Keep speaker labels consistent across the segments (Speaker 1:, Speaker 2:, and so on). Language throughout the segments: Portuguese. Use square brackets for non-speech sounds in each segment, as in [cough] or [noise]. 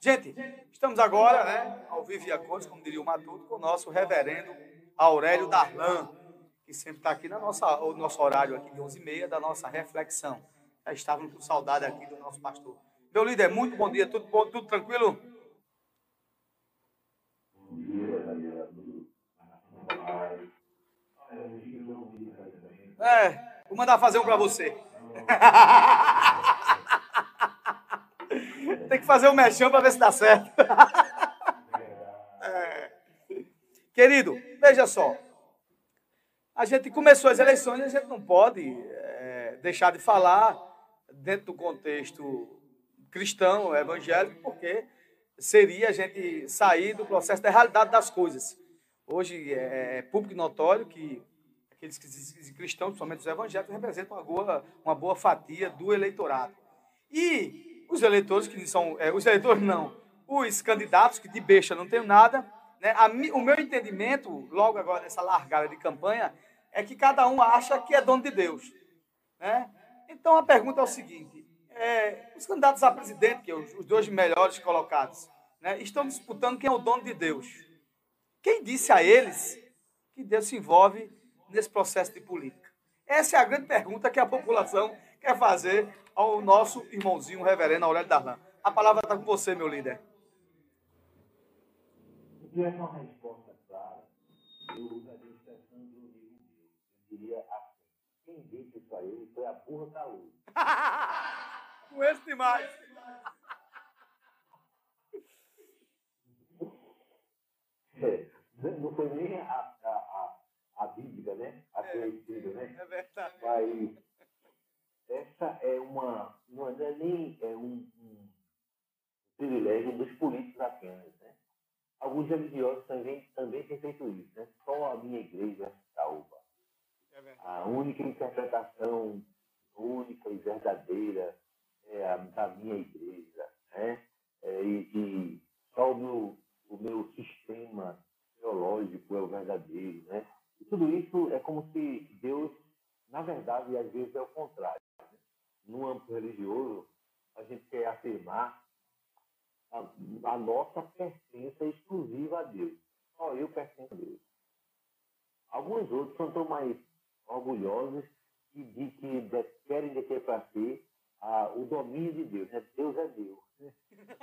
Speaker 1: Gente, estamos agora, né, ao vivo e a cores, como diria o Matuto, com o nosso reverendo Aurélio Darlan, que sempre está aqui na nossa, o nosso horário aqui de 11h30 da nossa reflexão. Já estávamos com saudade aqui do nosso pastor. Meu líder, muito bom dia, tudo bom, tudo tranquilo? É, vou mandar fazer um para você. [laughs] Tem que fazer um mexão para ver se dá certo. [laughs] É. Querido, veja só. A gente começou as eleições e a gente não pode é, deixar de falar dentro do contexto cristão, evangélico, porque seria a gente sair do processo da realidade das coisas. Hoje é, é público notório que aqueles que dizem cristãos, principalmente os evangélicos, representam uma boa, uma boa fatia do eleitorado. E os eleitores que são, é, os eleitores não, os candidatos que de besta não tem nada, né? A, o meu entendimento, logo agora nessa largada de campanha, é que cada um acha que é dono de Deus. Né? Então a pergunta é o seguinte: é, os candidatos a presidente, que é os, os dois melhores colocados, né, estão disputando quem é o dono de Deus. Quem disse a eles que Deus se envolve nesse processo de política? Essa é a grande pergunta que a população quer fazer ao nosso irmãozinho, reverendo Aurélio Darlan. A palavra está com você, meu líder.
Speaker 2: Se tivesse uma resposta clara, eu usaria a expressão um livro meu. Eu diria assim: quem disse isso a ele foi a burra caúda. [laughs]
Speaker 1: Conheço demais.
Speaker 2: É, não foi nem a, a, a, a bíblica, né? A é, conhecida, né?
Speaker 1: É verdade.
Speaker 2: Mas essa é uma. Não é nem é um, um privilégio dos políticos apenas, né? Alguns religiosos também, também têm feito isso, né? Só a minha igreja salva. É a única interpretação única e verdadeira é a, da minha igreja, né? É, e, e só o meu, o meu sistema teológico é o verdadeiro, né? E tudo isso é como se Deus, na verdade, às vezes é o contrário. Religioso, a gente quer afirmar a, a nossa pertença exclusiva a Deus. Só eu pertenço a Deus. Alguns outros são tão mais orgulhosos que, de, que de, querem ter para si o domínio de Deus. Né? Deus é Deus. Né?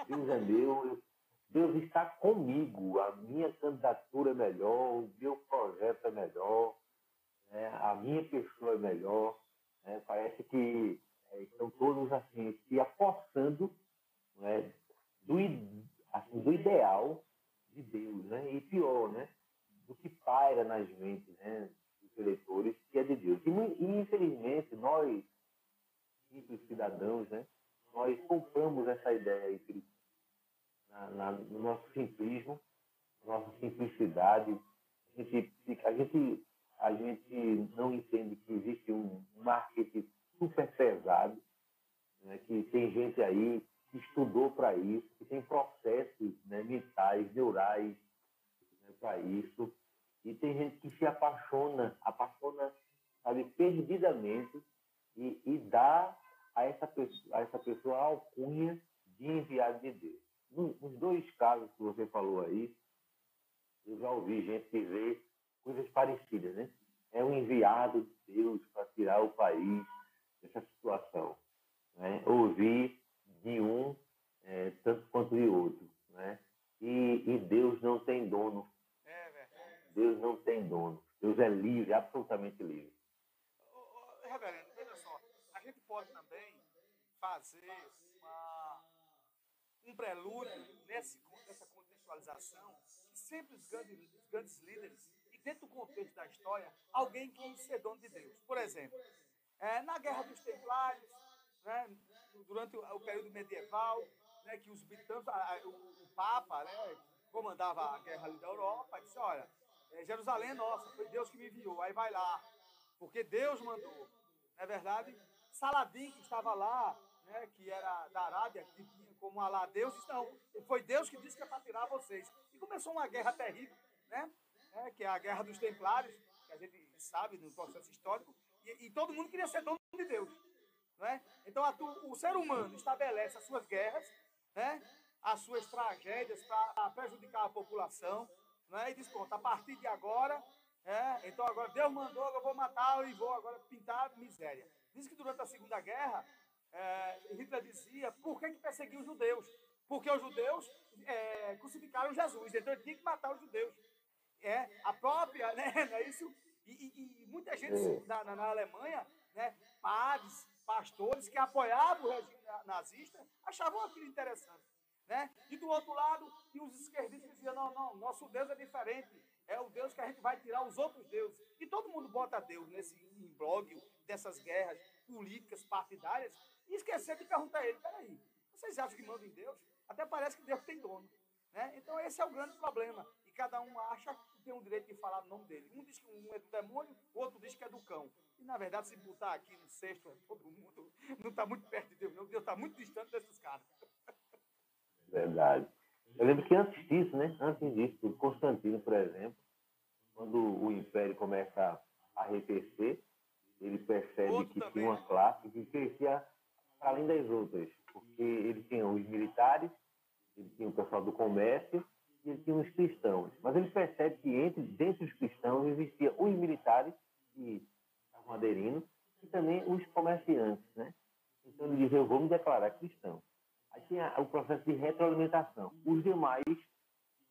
Speaker 2: Deus é meu. Deus está comigo. A minha candidatura é melhor, o meu projeto é melhor, né? a minha pessoa é melhor. Né? Parece que é, estão todos assim, se apossando né? do, assim, do ideal de Deus. Né? E pior, né? do que paira nas mentes né? dos eleitores, que é de Deus. E, infelizmente, nós, simples cidadãos, né? nós compramos essa ideia aí, na, na, no nosso simplismo, nossa simplicidade. A gente, a gente, a gente não entende que existe um marketing super pesado, né, que tem gente aí que estudou para isso, que tem processos né, mentais, neurais né, para isso. E tem gente que se apaixona, apaixona, sabe, perdidamente e, e dá a essa, pessoa, a essa pessoa a alcunha de enviado de Deus. Nos dois casos que você falou aí, eu já ouvi gente dizer coisas parecidas, né? É um enviado de Deus para tirar o país dessa situação. Né? Ouvi de um é, tanto quanto de outro, né? E, e Deus não tem dono. É Deus não tem dono. Deus é livre, absolutamente livre.
Speaker 1: Reverendo, veja só, a gente pode também fazer um prelúdio nesse, nessa contextualização que sempre os grandes, os grandes líderes, e dentro do contexto da história, alguém quis ser dono de Deus. Por exemplo, é, na Guerra dos Templários, né, durante o, período medieval, né, que os britânicos, o, o, Papa né, comandava a guerra ali da Europa, disse, olha, é, Jerusalém é nossa, foi Deus que me enviou, aí vai lá, porque Deus mandou. Não é verdade? Saladin, que estava lá, né, que era da Arábia, que tinha como Alá Deus, não. Foi Deus que disse que é para tirar vocês. E começou uma guerra terrível, né, né, que é a Guerra dos Templários, que a gente sabe no processo histórico, e, e todo mundo queria ser dono de Deus. Né? Então o ser humano estabelece as suas guerras, né? as suas tragédias para prejudicar a população. Né? E diz, pronto, a partir de agora, é, então agora Deus mandou, eu vou matar e vou agora pintar miséria. Diz que durante a Segunda Guerra, é, Hitler dizia, por que, que perseguiu os judeus? Porque os judeus é, crucificaram Jesus, então ele tinha que matar os judeus. É, a própria, [laughs] né, é isso? E, e, e, muita gente na, na, na Alemanha, né, padres, pastores que apoiavam o regime nazista, achavam aquilo interessante. Né? E do outro lado, e os esquerdistas diziam, não, não, nosso Deus é diferente. É o Deus que a gente vai tirar os outros deuses. E todo mundo bota Deus nesse imbróglio dessas guerras políticas, partidárias, e esquecer de perguntar a ele, peraí, vocês acham que mandam em Deus? Até parece que Deus tem dono. Né? Então esse é o grande problema. E cada um acha tem o direito de falar o nome dele. Um diz que um é do demônio, o outro diz que é do cão. E na verdade, se botar aqui no sexto, todo mundo não está muito perto de Deus, não. Deus está muito distante desses caras.
Speaker 2: Verdade. Eu lembro que antes disso, né? Antes disso, Constantino, por exemplo, quando o Império começa a arrefecer, ele percebe Outro que também. tinha uma classe que crescia além das outras, porque ele tinha os militares, ele tinha o pessoal do comércio e tinha os cristãos. Mas ele percebe que entre, dentro dos cristãos existia os militares, que estavam aderindo, e também os comerciantes, né? Então ele diz, eu vou me declarar cristão. Aí tinha o processo de retroalimentação. Os demais,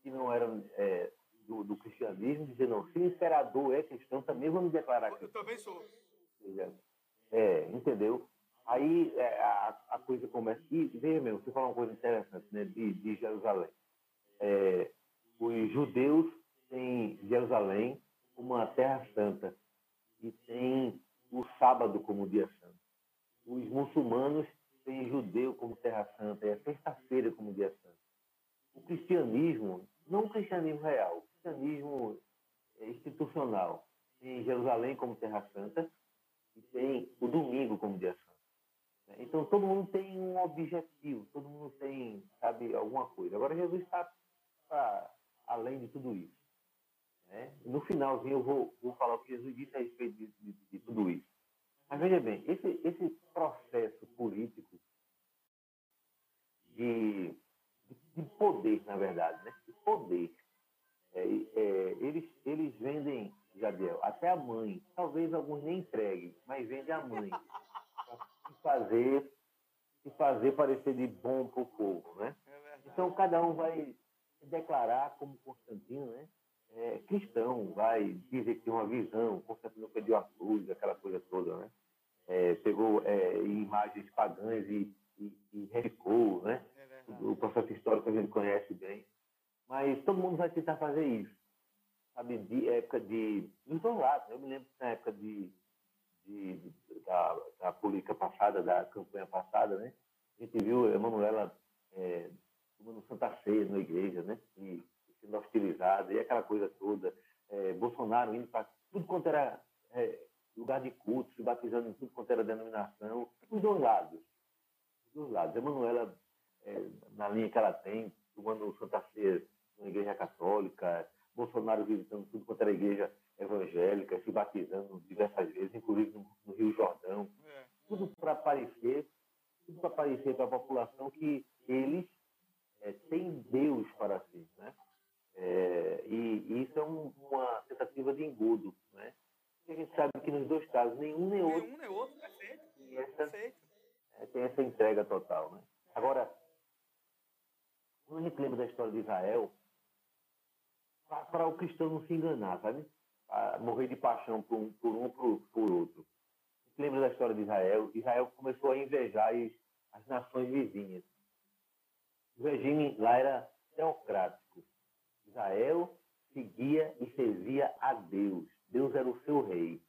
Speaker 2: que não eram é, do, do, cristianismo, dizendo, não, se o imperador é cristão, também vamos declarar cristão.
Speaker 1: Eu também sou.
Speaker 2: É, entendeu? Aí é, a, a, coisa começa. E veja mesmo, você fala uma coisa interessante né, de, de Jerusalém. É, os judeus têm Jerusalém como uma terra santa e tem o sábado como dia santo. Os muçulmanos tem judeu como terra santa, é a sexta-feira como dia santo. O cristianismo, não o cristianismo real, o cristianismo institucional, tem Jerusalém como terra santa e tem o domingo como dia santo. Então todo mundo tem um objetivo, todo mundo tem, sabe, alguma coisa. Agora Jesus está além de tudo isso. Né? No finalzinho eu vou, vou falar o que Jesus disse a respeito de, de, de tudo isso. Mas veja bem, esse, esse processo político de, de poder, na verdade, né? de poder, é, é, eles, eles vendem, Jadiel, até a mãe. Talvez alguns nem entreguem, mas vendem a mãe. Para fazer, fazer parecer de bom para o povo. Né? É então, cada um vai declarar como Constantino, né? É, cristão, vai dizer que tem uma visão, Constantino perdeu a cruz, aquela coisa toda, né? é, pegou é, imagens pagãs e, e, e né? É o processo histórico a gente conhece bem. Mas todo mundo vai tentar fazer isso. Sabe, de época de. Dos dois lados. Eu me lembro que na época de, de, da, da política passada, da campanha passada, né? A gente viu a Emanuela é, tomando Santa Ceia na igreja, né? E sendo hostilizada, e aquela coisa toda. É, Bolsonaro indo para tudo quanto era é, lugar de culto, se batizando em tudo quanto era denominação, os dois lados. Os dois lados. Emanuela, é, na linha que ela tem, tomando Santa Ceia na igreja católica, Bolsonaro visitando tudo quanto era igreja evangélica, se batizando diversas vezes, inclusive no, no Rio Jordão. É. Tudo para aparecer, tudo para aparecer para a população que eles é, têm Deus para si, né? É, e, e, isso é um, uma tentativa de engodo, né? a gente sabe que nos dois casos, nenhum nem outro.
Speaker 1: Nenhum nem outro, perfeito.
Speaker 2: Essa,
Speaker 1: perfeito.
Speaker 2: É, tem essa entrega total. Né? Agora, quando a gente lembra da história de Israel, para o cristão não se enganar, sabe? A morrer de paixão por um, por um por, por outro. A gente lembra da história de Israel. Israel começou a invejar as, as nações vizinhas. O regime lá era teocrático. Israel seguia e servia a Deus. Deus era o seu rei.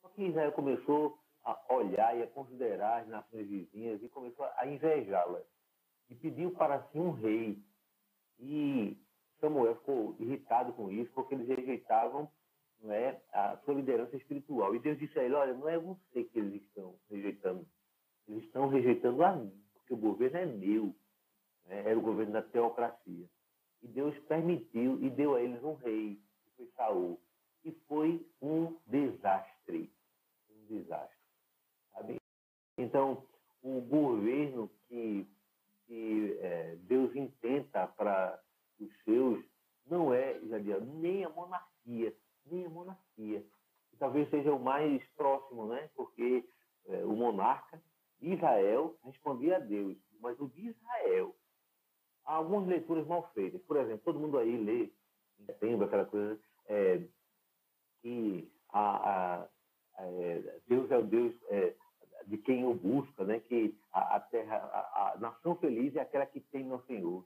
Speaker 2: Só que Israel começou a olhar e a considerar as nações vizinhas e começou a invejá-las. E pediu para si um rei. E Samuel ficou irritado com isso, porque eles rejeitavam não é, a sua liderança espiritual. E Deus disse a ele: Olha, não é você que eles estão rejeitando, eles estão rejeitando a mim, porque o governo é meu. Né? Era o governo da teocracia. E Deus permitiu e deu a eles um rei, que foi Saul e foi um desastre. Um desastre. Sabe? Então, o governo que que é, Deus intenta para os seus não é, Isadia, nem a monarquia, nem a monarquia. E talvez seja o mais próximo, né? Porque é, o monarca Israel respondia a Deus, mas o de Israel, há algumas leituras mal feitas. Por exemplo, todo mundo aí lê em setembro, aquela coisa, é, que a, a, a, é, Deus é o Deus é, de quem o busca, né? que a, terra, a, nação feliz é aquela que tem no Senhor.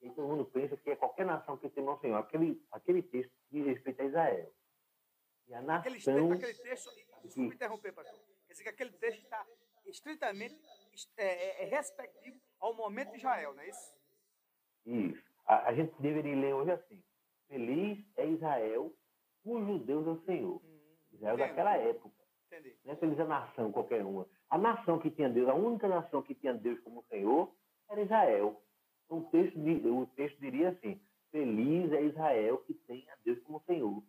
Speaker 2: E todo mundo pensa que é qualquer nação que tem no Senhor. Aquele, aquele texto diz respeito a Israel.
Speaker 1: E a nação... Aquele, aquele texto, desculpe interromper, pastor, quer dizer que aquele texto está estritamente é, é, é, respectivo ao momento de Israel, não é isso?
Speaker 2: Isso. A, a gente deveria ler hoje assim. Feliz é Israel, cujo Deus é o Senhor. Hum, Israel daquela época. Entendi. Não é feliz a nação, qualquer uma. A nação que tinha Deus, a única nação que tinha Deus como Senhor, era Israel. Então, o texto, o texto diria assim: Feliz é Israel que tem a Deus como Senhor.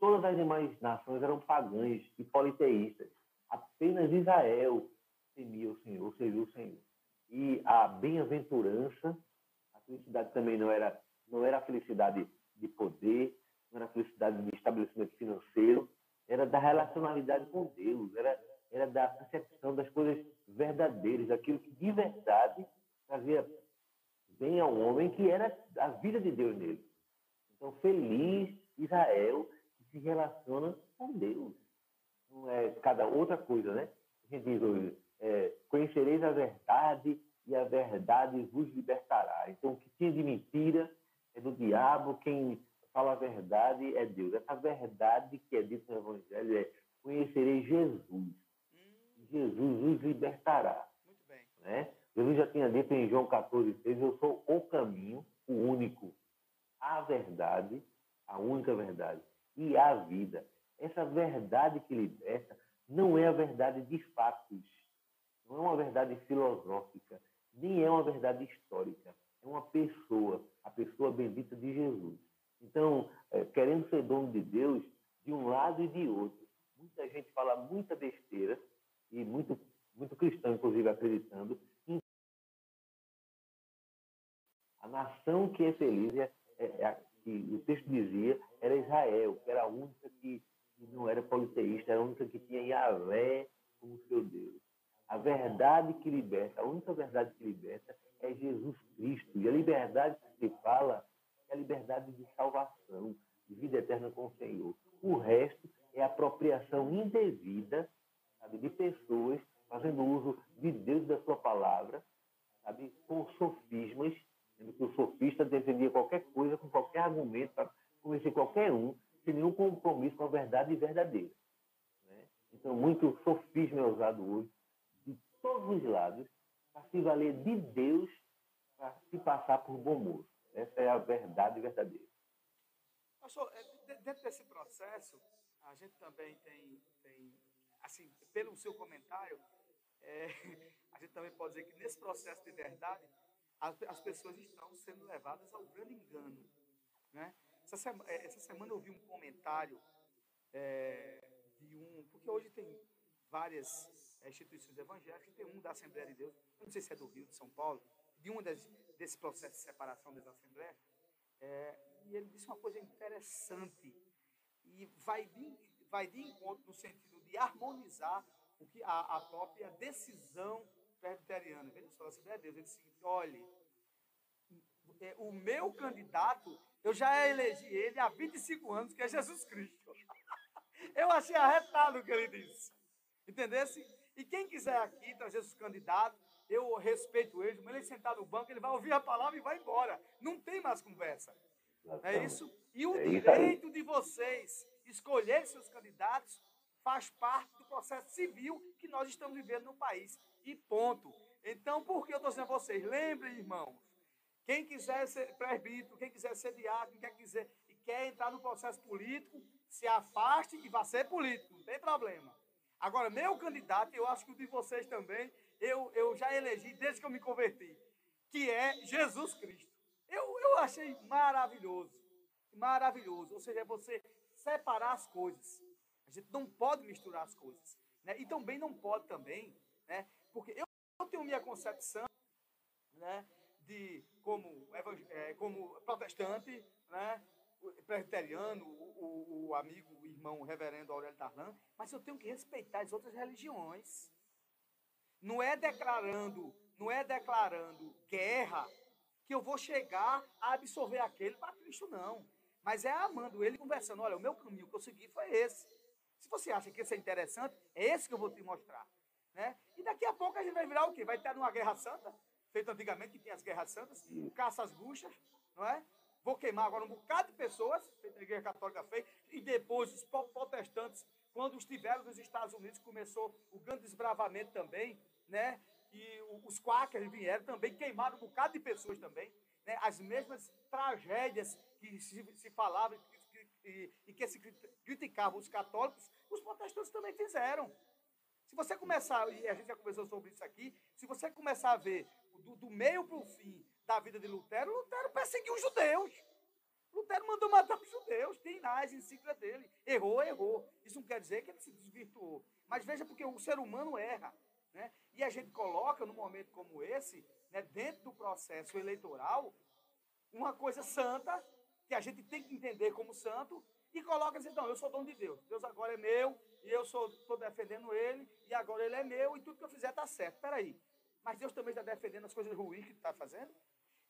Speaker 2: Todas as demais nações eram pagãs e politeístas. Apenas Israel temia o Senhor, serviu o Senhor. E a bem-aventurança, felicidade também não era, não era a felicidade de poder, não era a felicidade de estabelecimento financeiro, era da relacionalidade com Deus, era, era da percepção das coisas verdadeiras, daquilo que de verdade trazia bem ao homem, que era a vida de Deus nele. Então, feliz Israel que se relaciona com Deus. Não é cada outra coisa, né? A gente diz hoje, é, conhecereis a verdade e a verdade vos libertará. Então, o que tinha de mentira é do diabo, quem fala a verdade é Deus. Essa verdade que é dita no Evangelho é conhecereis Jesus. Hum. Jesus vos libertará. Muito bem. Né? Jesus já tinha dito em João 14, 6, eu sou o caminho, o único, a verdade, a única verdade, e a vida. Essa verdade que liberta não é a verdade de fatos, não é uma verdade filosófica, nem é uma verdade histórica. É uma pessoa, a pessoa bendita de Jesus. Então, é, querendo ser dono de Deus, de um lado e de outro, muita gente fala muita besteira, e muito, muito cristão, inclusive, acreditando, em a nação que é feliz, é, é, é, que o texto dizia, era Israel, que era a única que, que não era politeísta, era a única que tinha Yahvé como seu Deus. A verdade que liberta, a única verdade que liberta é Jesus Cristo. E a liberdade que se fala é a liberdade de salvação, de vida eterna com o Senhor. O resto é apropriação indevida sabe, de pessoas fazendo uso de Deus da sua palavra, sabe, com sofismas, sendo que o sofista defendia qualquer coisa com qualquer argumento para convencer qualquer um, sem nenhum compromisso com a verdade verdadeira. Né? Então, muito sofisma é usado hoje todos os lados para se valer de Deus para se passar por bom moço. Essa é a verdade verdadeira.
Speaker 1: Pastor, é, dentro desse processo, a gente também tem, tem assim, pelo seu comentário, é, [laughs] a gente também pode dizer que nesse processo de verdade, as, as pessoas estão sendo levadas ao grande engano. Né? Essa, semana, é, essa semana eu vi um comentário é, de um. Porque hoje tem várias é, instituições evangélicas, tem um da Assembleia de Deus, eu não sei se é do Rio, de São Paulo, de um das, desse processo de separação das Assembleias, é, e ele disse uma coisa interessante, e vai de, vai de encontro no sentido de harmonizar o que a, a própria decisão presbiteriana. Veja só, a Assembleia de Deus, ele disse seguinte, olhe, é, o meu candidato, eu já elegi ele há 25 anos, que é Jesus Cristo. [laughs] Eu achei arretado o que ele disse. Entendesse? E quem quiser aqui trazer seus candidatos, eu respeito eles, mas ele sentar no banco, ele vai ouvir a palavra e vai embora. Não tem mais conversa. É isso? E o é direito de vocês escolher seus candidatos faz parte do processo civil que nós estamos vivendo no país. E ponto. Então, por que eu estou dizendo a vocês? Lembrem, irmãos, quem quiser ser presbítero, quem quiser ser diácono, quem quiser e quer entrar no processo político, se afaste e vá ser político, não tem problema. Agora, meu candidato, eu acho que o de vocês também, eu, eu já elegi desde que eu me converti, que é Jesus Cristo. Eu, eu achei maravilhoso. Maravilhoso. Ou seja, é você separar as coisas. A gente não pode misturar as coisas. Né? E também não pode também, né? porque eu, eu tenho minha concepção, né, de, como, é, como protestante, né, presbiteriano, o, o, amigo, o irmão o reverendo Aurélio Darlan, mas eu tenho que respeitar as outras religiões. Não é declarando, não é declarando guerra que eu vou chegar a absorver aquele para Cristo, não. Mas é amando ele, conversando. Olha, o meu caminho que eu segui foi esse. Se você acha que isso é interessante, é esse que eu vou te mostrar. Né? E daqui a pouco a gente vai virar o quê? Vai ter uma guerra santa, feito antigamente, que tinha as guerras santas, caça às buchas, não é? Vou queimar agora um bocado de pessoas, a Igreja Católica fez, e depois os protestantes, quando estiveram nos Estados Unidos, começou o grande desbravamento também, né? E os quakers vieram também, queimaram um bocado de pessoas também. Né? As mesmas tragédias que se, se falavam e, e que se criticavam os católicos, os protestantes também fizeram. Se você começar, e a gente já conversou sobre isso aqui, se você começar a ver do, do meio para o fim da vida de Lutero, Lutero perseguiu os judeus. Lutero mandou matar os judeus, tem lá as encíclicas dele. Errou, errou. Isso não quer dizer que ele se desvirtuou. Mas veja porque o ser humano erra. Né? E a gente coloca, num momento como esse, né, dentro do processo eleitoral, uma coisa santa, que a gente tem que entender como santo, e coloca assim, não, eu sou dono de Deus. Deus agora é meu, e eu estou defendendo ele, e agora ele é meu, e tudo que eu fizer está certo. Espera aí. Mas Deus também está defendendo as coisas ruins que está fazendo?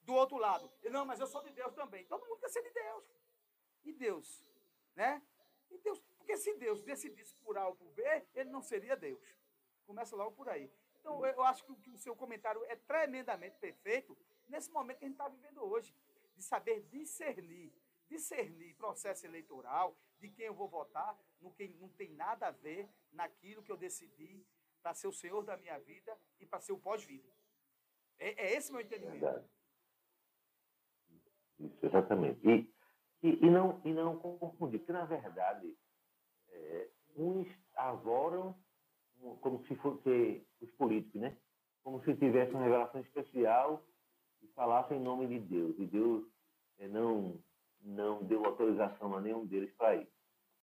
Speaker 1: Do outro lado, não, mas eu sou de Deus também. Todo mundo quer ser de Deus. E Deus? Né? E Deus, porque se Deus decidisse por A ou por B, ele não seria Deus. Começa logo por aí. Então, eu acho que o seu comentário é tremendamente perfeito nesse momento que a gente está vivendo hoje, de saber discernir, discernir processo eleitoral, de quem eu vou votar, no que não tem nada a ver naquilo que eu decidi para ser o Senhor da minha vida e para ser o pós-vida. É, é, esse meu entendimento. Verdade.
Speaker 2: Isso, exatamente. E, e, e, não, e não confundir, porque, na verdade, é, uns avoram como se fosse os políticos, né? Como se tivesse uma revelação especial e falassem em nome de Deus. E Deus é, não, não deu autorização a nenhum deles para ir.